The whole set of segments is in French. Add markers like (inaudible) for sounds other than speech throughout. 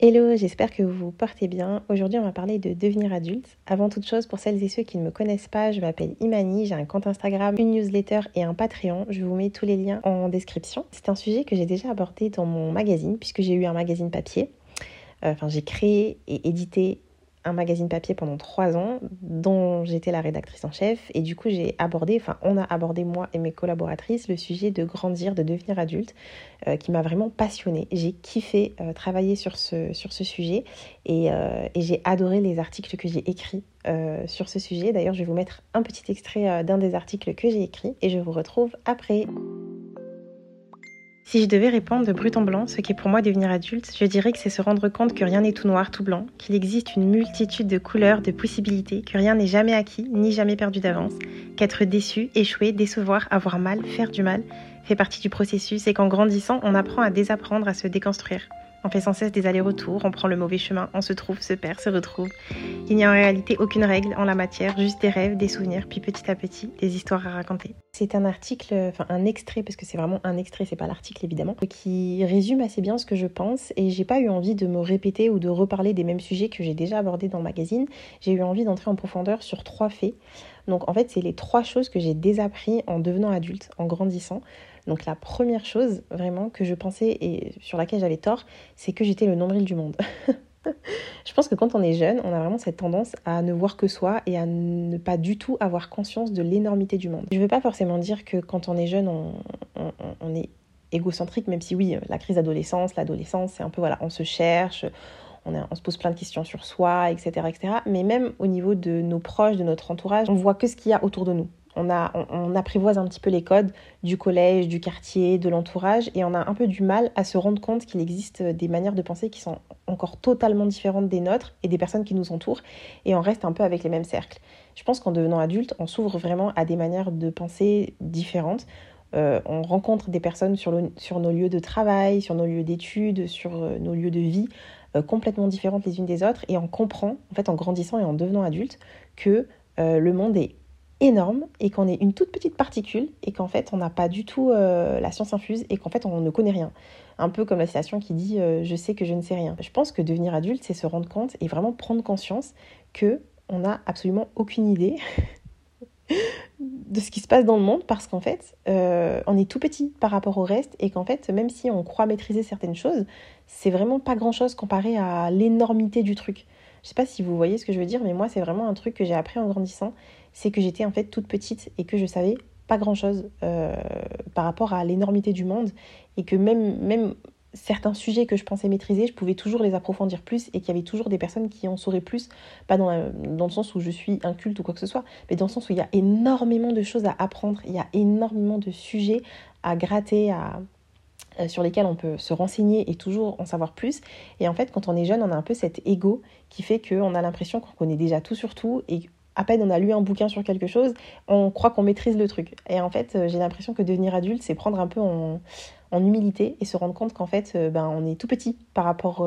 Hello, j'espère que vous vous portez bien. Aujourd'hui, on va parler de devenir adulte. Avant toute chose, pour celles et ceux qui ne me connaissent pas, je m'appelle Imani, j'ai un compte Instagram, une newsletter et un Patreon. Je vous mets tous les liens en description. C'est un sujet que j'ai déjà abordé dans mon magazine, puisque j'ai eu un magazine papier. Euh, enfin, j'ai créé et édité un magazine papier pendant trois ans dont j'étais la rédactrice en chef et du coup j'ai abordé, enfin on a abordé moi et mes collaboratrices le sujet de grandir, de devenir adulte euh, qui m'a vraiment passionnée. J'ai kiffé euh, travailler sur ce, sur ce sujet et, euh, et j'ai adoré les articles que j'ai écrits sur ce sujet. D'ailleurs je vais vous mettre un petit extrait d'un des articles que j'ai écrit et je vous retrouve après. Si je devais répondre de brut en blanc ce qu'est pour moi devenir adulte, je dirais que c'est se rendre compte que rien n'est tout noir, tout blanc, qu'il existe une multitude de couleurs, de possibilités, que rien n'est jamais acquis, ni jamais perdu d'avance, qu'être déçu, échouer, décevoir, avoir mal, faire du mal fait partie du processus et qu'en grandissant, on apprend à désapprendre, à se déconstruire. On fait sans cesse des allers-retours, on prend le mauvais chemin, on se trouve, se perd, se retrouve. Il n'y a en réalité aucune règle en la matière, juste des rêves, des souvenirs, puis petit à petit, des histoires à raconter. C'est un article, enfin un extrait, parce que c'est vraiment un extrait, c'est pas l'article évidemment, qui résume assez bien ce que je pense et j'ai pas eu envie de me répéter ou de reparler des mêmes sujets que j'ai déjà abordés dans le magazine. J'ai eu envie d'entrer en profondeur sur trois faits. Donc en fait, c'est les trois choses que j'ai désappris en devenant adulte, en grandissant. Donc la première chose vraiment que je pensais et sur laquelle j'avais tort, c'est que j'étais le nombril du monde. (laughs) je pense que quand on est jeune, on a vraiment cette tendance à ne voir que soi et à ne pas du tout avoir conscience de l'énormité du monde. Je ne veux pas forcément dire que quand on est jeune, on, est égocentrique, même si oui, la crise d'adolescence, l'adolescence, c'est un peu voilà, on se cherche, on, se pose plein de questions sur soi, etc., etc. Mais même au niveau de nos proches, de notre entourage, on voit que ce qu'il y a autour de nous on, apprivoise un petit peu les codes du collège, du quartier, de l'entourage, et on a un peu du mal à se rendre compte qu'il existe des manières de penser qui sont encore totalement différentes des nôtres et des personnes qui nous entourent, et on reste un peu avec les mêmes cercles. Je pense qu'en devenant adulte, on s'ouvre vraiment à des manières de penser différentes. Euh, on rencontre des personnes sur, nos lieux de travail, sur nos lieux d'études, sur euh, nos lieux de vie, euh, complètement différentes les unes des autres, et on comprend, en fait, en grandissant et en devenant adulte, que le monde est énorme et qu'on est une toute petite particule et qu'en fait on n'a pas du tout euh, la science infuse et qu'en fait on ne connaît rien. Un peu comme la citation qui dit euh, je sais que je ne sais rien. Je pense que devenir adulte c'est se rendre compte et vraiment prendre conscience que on n'a absolument aucune idée (laughs) de ce qui se passe dans le monde parce qu'en fait euh, on est tout petit par rapport au reste et qu'en fait même si on croit maîtriser certaines choses c'est vraiment pas grand chose comparé à l'énormité du truc. Je sais pas si vous voyez ce que je veux dire, mais moi, c'est vraiment un truc que j'ai appris en grandissant. C'est que j'étais en fait toute petite et que je savais pas grand chose euh, par rapport à l'énormité du monde et que même, même certains sujets que je pensais maîtriser, je pouvais toujours les approfondir plus et qu'il y avait toujours des personnes qui en sauraient plus, pas dans, dans le sens où je suis inculte ou quoi que ce soit, mais dans le sens où il y a énormément de choses à apprendre, il y a énormément de sujets à gratter, à, euh, sur lesquels on peut se renseigner et toujours en savoir plus. Et en fait, quand on est jeune, on a un peu cet ego qui fait qu'on a l'impression qu'on connaît déjà tout sur tout et à peine on a lu un bouquin sur quelque chose, on croit qu'on maîtrise le truc. Et en fait, euh, j'ai l'impression que devenir adulte, c'est prendre un peu en, humilité et se rendre compte qu'en fait, euh, ben, on est tout petit par rapport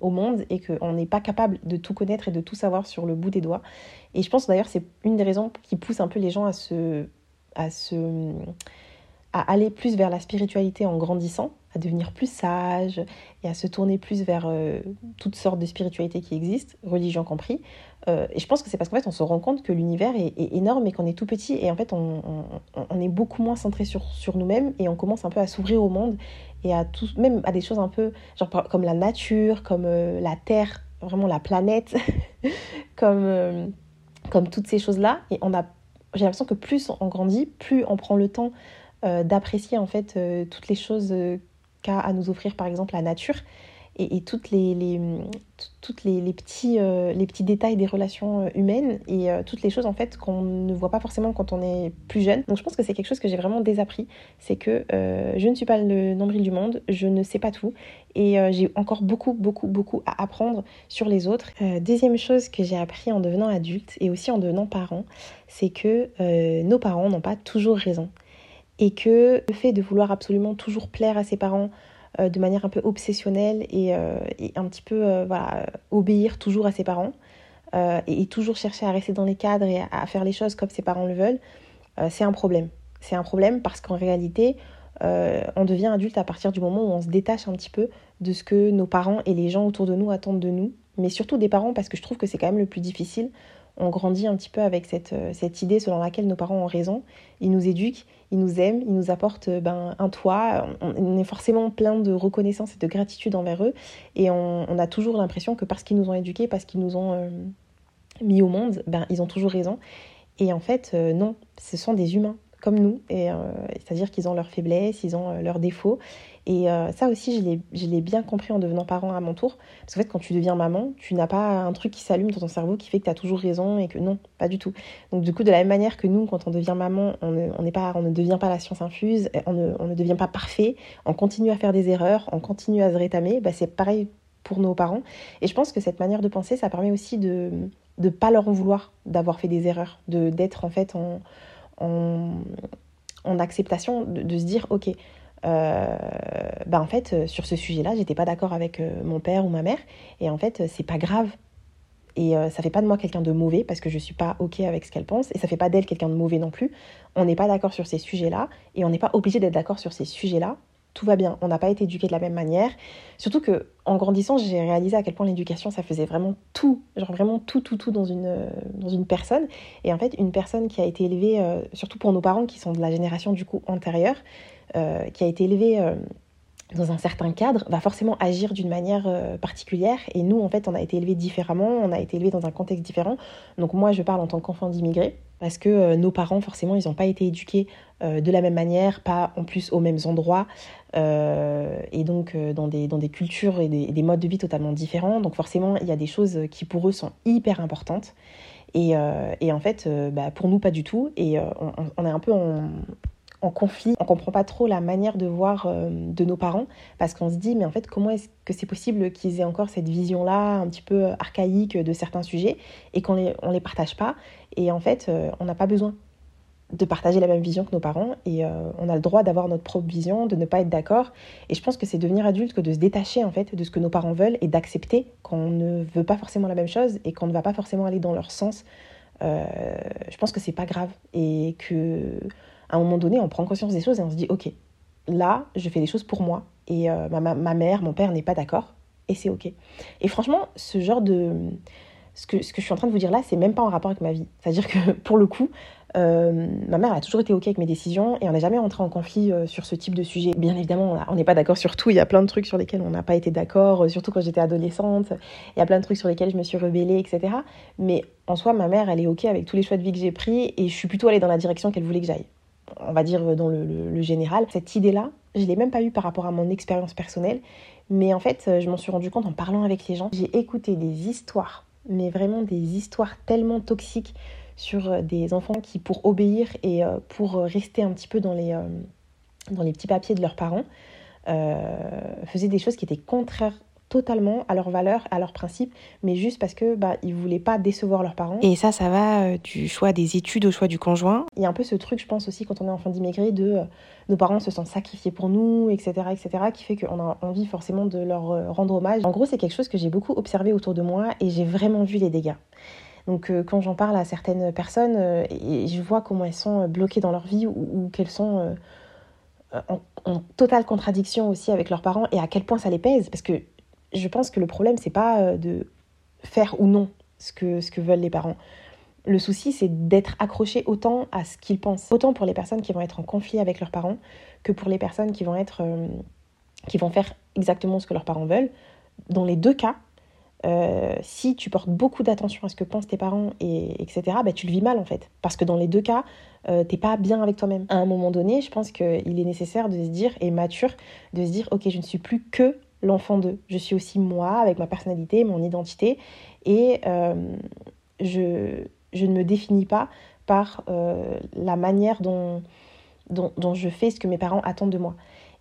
au monde et qu'on n'est pas capable de tout connaître et de tout savoir sur le bout des doigts. Et je pense d'ailleurs c'est une des raisons qui pousse un peu les gens à se, à se à aller plus vers la spiritualité en grandissant, à devenir plus sage et à se tourner plus vers euh, toutes sortes de spiritualités qui existent, religion compris. Euh, et je pense que c'est parce qu'en fait on se rend compte que l'univers est, énorme et qu'on est tout petit et en fait on, est beaucoup moins centré sur, nous-mêmes et on commence un peu à s'ouvrir au monde et à tout, même à des choses un peu genre comme la nature, comme euh, la terre, vraiment la planète, (laughs) comme, comme toutes ces choses-là. Et on a, j'ai l'impression que plus on grandit, plus on prend le temps euh, d'apprécier en fait euh, toutes les choses euh, qu'a à nous offrir par exemple la nature et, toutes les, toutes les, petits, les petits détails des relations humaines et toutes les choses en fait qu'on ne voit pas forcément quand on est plus jeune. Donc je pense que c'est quelque chose que j'ai vraiment désappris, c'est que je ne suis pas le nombril du monde, je ne sais pas tout et j'ai encore beaucoup beaucoup beaucoup à apprendre sur les autres. deuxième chose que j'ai appris en devenant adulte et aussi en devenant parent, c'est que nos parents n'ont pas toujours raison et que le fait de vouloir absolument toujours plaire à ses parents euh, de manière un peu obsessionnelle et, euh, un petit peu euh, voilà, obéir toujours à ses parents et, toujours chercher à rester dans les cadres et à, faire les choses comme ses parents le veulent, c'est un problème. C'est un problème parce qu'en réalité, on devient adulte à partir du moment où on se détache un petit peu de ce que nos parents et les gens autour de nous attendent de nous, mais surtout des parents parce que je trouve que c'est quand même le plus difficile on grandit un petit peu avec cette, euh, cette, idée selon laquelle nos parents ont raison. Ils nous éduquent, ils nous aiment, ils nous apportent euh, ben, un toit. On, est forcément plein de reconnaissance et de gratitude envers eux. Et on, a toujours l'impression que parce qu'ils nous ont éduqués, parce qu'ils nous ont euh, mis au monde, ben, ils ont toujours raison. Et en fait, non, ce sont des humains comme nous. Et, c'est-à-dire qu'ils ont leurs faiblesses, ils ont leurs défauts. Et euh, ça aussi, je l'ai bien compris en devenant parent à mon tour. Parce qu'en fait, quand tu deviens maman, tu n'as pas un truc qui s'allume dans ton cerveau qui fait que tu as toujours raison et que non, pas du tout. Donc du coup, de la même manière que nous, quand on devient maman, on ne, pas, on ne devient pas la science infuse, on ne, on ne, devient pas parfait, on continue à faire des erreurs, on continue à se rétamer, bah, c'est pareil pour nos parents. Et je pense que cette manière de penser, ça permet aussi de ne pas leur en vouloir d'avoir fait des erreurs, d'être en fait en, en, acceptation, de, se dire, ok, euh, bah en fait, euh, sur ce sujet-là, j'étais pas d'accord avec euh, mon père ou ma mère. Et en fait, c'est pas grave. Et ça fait pas de moi quelqu'un de mauvais parce que je suis pas OK avec ce qu'elle pense. Et ça fait pas d'elle quelqu'un de mauvais non plus. On n'est pas d'accord sur ces sujets-là. Et on n'est pas obligé d'être d'accord sur ces sujets-là. Tout va bien. On n'a pas été éduqué de la même manière. Surtout que en grandissant, j'ai réalisé à quel point l'éducation, ça faisait vraiment tout. Genre vraiment tout, tout, tout dans une, dans une personne. Et en fait, une personne qui a été élevée, surtout pour nos parents qui sont de la génération du coup antérieure, euh, qui a été élevé euh, dans un certain cadre, va forcément agir d'une manière euh, particulière. Et nous, en fait, on a été élevés différemment, on a été élevés dans un contexte différent. Donc moi, je parle en tant qu'enfant d'immigrés, parce que nos parents, forcément, ils n'ont pas été éduqués de la même manière, pas en plus aux mêmes endroits, et donc dans, des, dans des cultures et des, modes de vie totalement différents. Donc forcément, il y a des choses qui pour eux sont hyper importantes. Et, et en fait, bah, pour nous, pas du tout. Et on, on, est un peu en, en conflit. On comprend pas trop la manière de voir euh, de nos parents parce qu'on se dit mais en fait comment est-ce que c'est possible qu'ils aient encore cette vision-là un petit peu archaïque de certains sujets et qu'on les, on les partage pas et en fait euh, on n'a pas besoin de partager la même vision que nos parents et euh, on a le droit d'avoir notre propre vision, de ne pas être d'accord et je pense que c'est devenir adulte que de se détacher en fait de ce que nos parents veulent et d'accepter qu'on ne veut pas forcément la même chose et qu'on ne va pas forcément aller dans leur sens. je pense que c'est pas grave et que à un moment donné, on prend conscience des choses et on se dit, ok, là, je fais des choses pour moi. Et euh, ma, ma, mère, mon père n'est pas d'accord. Et c'est ok. Et franchement, ce genre de... Ce que, ce que je suis en train de vous dire là, c'est même pas en rapport avec ma vie. C'est-à-dire que (laughs) pour le coup, euh, ma mère a toujours été OK avec mes décisions et on n'est jamais rentré en conflit euh, sur ce type de sujet. Bien évidemment, on n'est pas d'accord sur tout. Il y a plein de trucs sur lesquels on n'a pas été d'accord, surtout quand j'étais adolescente. Il y a plein de trucs sur lesquels je me suis rebellée, etc. Mais en soi, ma mère, elle est OK avec tous les choix de vie que j'ai pris et je suis plutôt allée dans la direction qu'elle voulait que j'aille on va dire dans le, général. Cette idée-là, je ne l'ai même pas eue par rapport à mon expérience personnelle, mais en fait, je m'en suis rendu compte en parlant avec les gens. J'ai écouté des histoires, mais vraiment des histoires tellement toxiques sur euh, des enfants qui, pour obéir et euh, pour rester un petit peu euh, dans les petits papiers de leurs parents, faisaient des choses qui étaient contraires totalement à leurs valeurs, à leurs principes, mais juste parce que bah ils voulaient pas décevoir leurs parents. Et ça, ça va euh, du choix des études au choix du conjoint. Il y a un peu ce truc, je pense aussi, quand on est enfant d'immigrés, de euh, nos parents se sont sacrifiés pour nous, etc., etc., qui fait qu'on a envie forcément de leur euh, rendre hommage. En gros, c'est quelque chose que j'ai beaucoup observé autour de moi et j'ai vraiment vu les dégâts. Donc quand j'en parle à certaines personnes, et je vois comment elles sont bloquées dans leur vie ou, qu'elles sont en, en, totale contradiction aussi avec leurs parents et à quel point ça les pèse. Parce que je pense que le problème, c'est pas euh, de faire ou non ce que, ce que veulent les parents. Le souci, c'est d'être accroché autant à ce qu'ils pensent. Autant pour les personnes qui vont être en conflit avec leurs parents que pour les personnes qui vont, être, euh, qui vont faire exactement ce que leurs parents veulent. Dans les deux cas, euh, si tu portes beaucoup d'attention à ce que pensent tes parents, et, etc., bah, tu le vis mal en fait. Parce que dans les deux cas, euh, t'es pas bien avec toi-même. À un moment donné, je pense qu'il est nécessaire de se dire, et mature, de se dire, ok, je ne suis plus que l'enfant d'eux. Je suis aussi moi, avec ma personnalité, mon identité, et euh, je, ne me définis pas par euh, la manière dont, je fais ce que mes parents attendent de moi.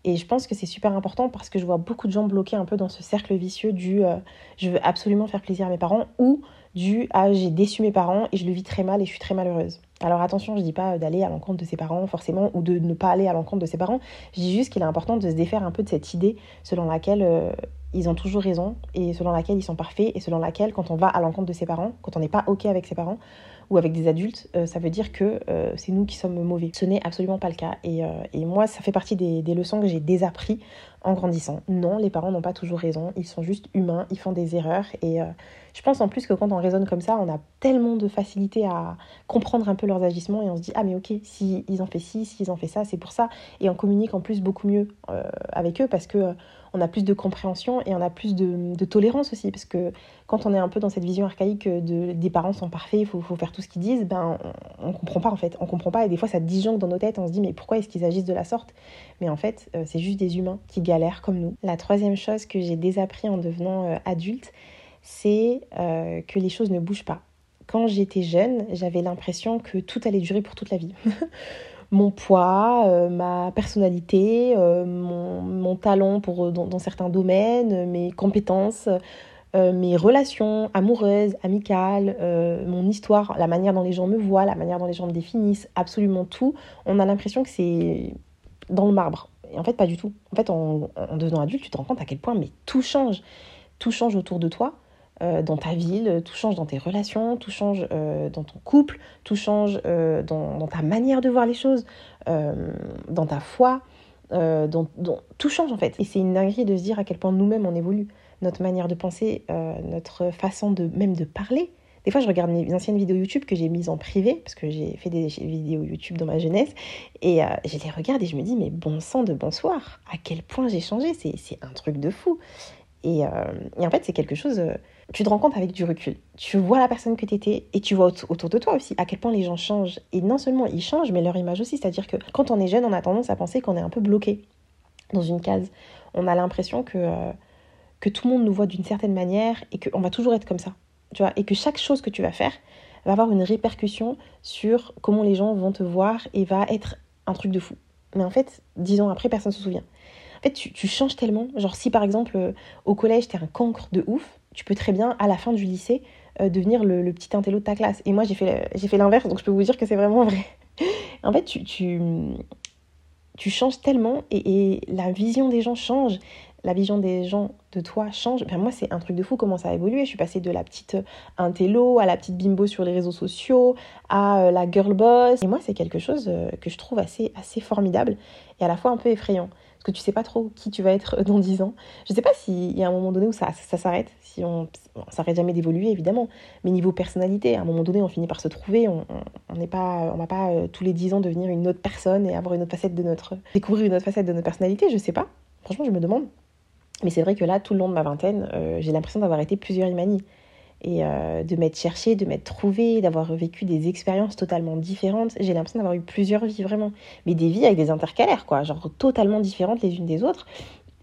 Et je pense que c'est super important parce que je vois beaucoup de gens bloqués un peu dans ce cercle vicieux du euh, je veux absolument faire plaisir à mes parents ou du ah j'ai déçu mes parents et je le vis très mal et je suis très malheureuse. Alors attention, je dis pas d'aller à l'encontre de ses parents forcément ou de ne pas aller à l'encontre de ses parents. Je dis juste qu'il est important de se défaire un peu de cette idée selon laquelle euh, ils ont toujours raison et selon laquelle ils sont parfaits et selon laquelle quand on va à l'encontre de ses parents, quand on n'est pas ok avec ses parents ou avec des adultes, euh, ça veut dire que euh, c'est nous qui sommes mauvais. Ce n'est absolument pas le cas. Et, et moi, ça fait partie des, des leçons que j'ai désappris en grandissant. Non, les parents n'ont pas toujours raison, ils sont juste humains, ils font des erreurs. Et je pense en plus que quand on raisonne comme ça, on a tellement de facilité à comprendre un peu leurs agissements et on se dit ah mais ok, si ils ont fait ci, si ils ont fait ça, c'est pour ça. Et on communique en plus beaucoup mieux euh, avec eux parce que euh, on a plus de compréhension et on a plus de, tolérance aussi parce que quand on est un peu dans cette vision archaïque de des parents sont parfaits, il faut, faire tout ce qu'ils disent, ben on, on, comprend pas en fait, on comprend pas et des fois ça disjoncte dans nos têtes, on se dit mais pourquoi est-ce qu'ils agissent de la sorte? Mais en fait euh, c'est juste des humains qui galèrent comme nous. La troisième chose que j'ai désappris en devenant adulte, c'est que les choses ne bougent pas quand j'étais jeune, j'avais l'impression que tout allait durer pour toute la vie. (laughs) mon poids, euh, ma personnalité, euh, mon, talent pour, dans, certains domaines, mes compétences, euh, mes relations amoureuses, amicales, mon histoire, la manière dont les gens me voient, la manière dont les gens me définissent, absolument tout. On a l'impression que c'est dans le marbre. Et en fait, pas du tout. En fait, en, en devenant adulte, tu te rends compte à quel point mais tout change. Tout change autour de toi. Euh, dans ta ville, tout change dans tes relations, tout change euh, dans ton couple, tout change euh, dans, ta manière de voir les choses, dans ta foi, dans, tout change en fait. Et c'est une dinguerie de se dire à quel point nous-mêmes on évolue, notre manière de penser, notre façon de même de parler. Des fois, je regarde mes anciennes vidéos YouTube que j'ai mises en privé, parce que j'ai fait des vidéos YouTube dans ma jeunesse, et je les regarde et je me dis, mais bon sang de bonsoir, à quel point j'ai changé, c'est un truc de fou. Et, et en fait, c'est quelque chose tu te rends compte avec du recul. Tu vois la personne que tu étais et tu vois autour de toi aussi à quel point les gens changent. Et non seulement ils changent, mais leur image aussi. C'est-à-dire que quand on est jeune, on a tendance à penser qu'on est un peu bloqué dans une case. On a l'impression que, euh, que tout le monde nous voit d'une certaine manière et qu'on va toujours être comme ça. Tu vois, et que chaque chose que tu vas faire va avoir une répercussion sur comment les gens vont te voir et va être un truc de fou. Mais en fait, dix ans après, personne ne se souvient. En fait, tu, tu changes tellement. Genre, si par exemple, euh, au collège, t'es un cancre de ouf, tu peux très bien, à la fin du lycée, euh, devenir le, petit intello de ta classe. Et moi, j'ai fait, fait l'inverse, donc je peux vous dire que c'est vraiment vrai. (laughs) en fait, tu, tu, tu changes tellement et, la vision des gens change. La vision des gens de toi change. Ben moi, c'est un truc de fou comment ça a évolué. Je suis passée de la petite intello à la petite bimbo sur les réseaux sociaux, à euh, la girl boss. Et moi, c'est quelque chose euh, que je trouve assez, assez formidable et à la fois un peu effrayant que tu sais pas trop qui tu vas être dans 10 ans. Je sais pas s'il y a un moment donné où ça, ça s'arrête, si on, s'arrête jamais d'évoluer évidemment, mais niveau personnalité, à un moment donné on finit par se trouver, on n'est pas, on va pas euh, tous les 10 ans devenir une autre personne et avoir une autre facette de notre, découvrir une autre facette de notre personnalité, je sais pas. Franchement, je me demande. Mais c'est vrai que là, tout le long de ma vingtaine, euh, j'ai l'impression d'avoir été plusieurs Imani et euh, de m'être cherché, de m'être trouvé, d'avoir vécu des expériences totalement différentes. J'ai l'impression d'avoir eu plusieurs vies vraiment, mais des vies avec des intercalaires quoi, genre totalement différentes les unes des autres.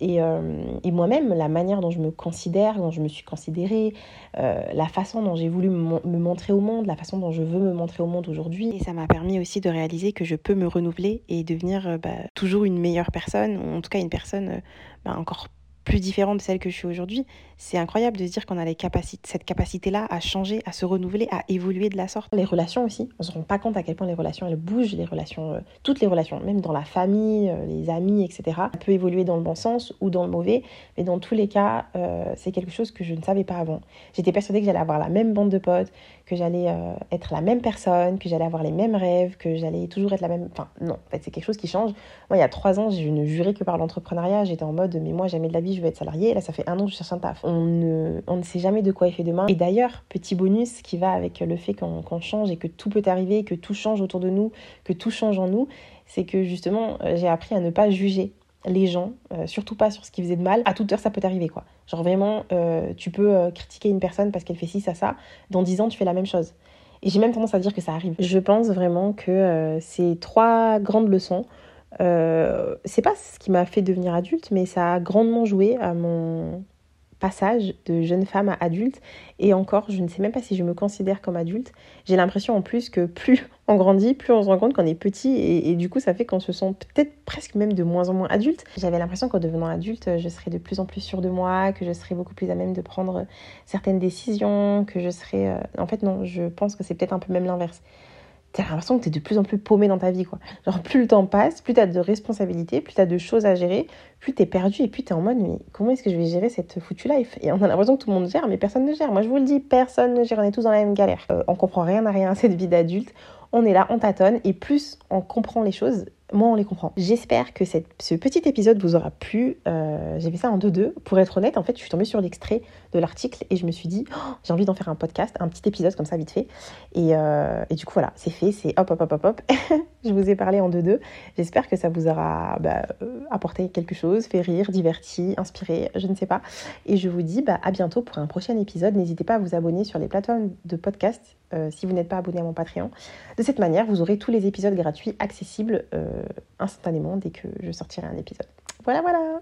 Et, euh, et moi-même, la manière dont je me considère, dont je me suis considérée, euh, la façon dont j'ai voulu me montrer au monde, la façon dont je veux me montrer au monde aujourd'hui. Et ça m'a permis aussi de réaliser que je peux me renouveler et devenir bah, toujours une meilleure personne, ou en tout cas une personne bah, encore plus différente de celle que je suis aujourd'hui, c'est incroyable de se dire qu'on a les capacités, cette capacité-là à changer, à se renouveler, à évoluer de la sorte. Les relations aussi, on se rend pas compte à quel point les relations elles bougent, les relations, euh, toutes les relations, même dans la famille, euh, les amis, etc. Ça peut évoluer dans le bon sens ou dans le mauvais, mais dans tous les cas, euh, c'est quelque chose que je ne savais pas avant. J'étais persuadée que j'allais avoir la même bande de potes, que j'allais être la même personne, que j'allais avoir les mêmes rêves, que j'allais toujours être la même. Enfin, non, en fait, c'est quelque chose qui change. Moi, il y a trois ans, je ne jurais que par l'entrepreneuriat. J'étais en mode, mais moi, jamais de la vie, je veux être salarié. Là, ça fait un an que je cherche un taf on ne, on ne sait jamais de quoi est fait demain. Et d'ailleurs, petit bonus qui va avec le fait qu'on change et que tout peut arriver, que tout change autour de nous, que tout change en nous, c'est que justement, euh, j'ai appris à ne pas juger les gens, euh, surtout pas sur ce qui faisait de mal. À toute heure, ça peut t'arriver, quoi. Genre vraiment, euh, tu peux critiquer une personne parce qu'elle fait ci, ça, ça. Dans dix ans, tu fais la même chose. Et j'ai même tendance à dire que ça arrive. Je pense vraiment que ces trois grandes leçons, c'est pas ce qui m'a fait devenir adulte, mais ça a grandement joué à mon passage de jeune femme à adulte. Et encore, je ne sais même pas si je me considère comme adulte. J'ai l'impression en plus que plus (laughs) on grandit, plus on se rend compte qu'on est petit. Et, du coup, ça fait qu'on se sent peut-être presque même de moins en moins adulte. J'avais l'impression qu'en devenant adulte, je serais de plus en plus sûre de moi, que je serais beaucoup plus à même de prendre certaines décisions, que je serais... Euh, en fait, non, je pense que c'est peut-être un peu même l'inverse t'as l'impression que t'es de plus en plus paumé dans ta vie, quoi. Genre, plus le temps passe, plus t'as de responsabilités, plus t'as de choses à gérer, plus t'es perdu et plus t'es en mode, mais comment est-ce que je vais gérer cette foutue life? Et on a l'impression que tout le monde gère, mais personne ne gère. Moi, je vous le dis, personne ne gère, on est tous dans la même galère. Euh, on comprend rien à rien à cette vie d'adulte. On est là, on tâtonne, et plus on comprend les choses, moi on les comprend. J'espère que ce petit épisode vous aura plu. Euh, j'ai fait ça en 2-2. Pour être honnête, en fait, je suis tombée sur l'extrait de l'article et je me suis dit, oh, j'ai envie d'en faire un podcast, un petit épisode comme ça, vite fait. Et, euh, et du coup, voilà, c'est fait, c'est hop, hop, hop, hop, hop. (laughs) je vous ai parlé en 2-2. J'espère que ça vous aura bah, euh, apporté quelque chose, fait rire, diverti, inspiré, je ne sais pas. Et je vous dis bah, à bientôt pour un prochain épisode. N'hésitez pas à vous abonner sur les plateformes de podcast si vous n'êtes pas abonné à mon Patreon. De cette manière, vous aurez tous les épisodes gratuits accessibles instantanément dès que je sortirai un épisode. Voilà, voilà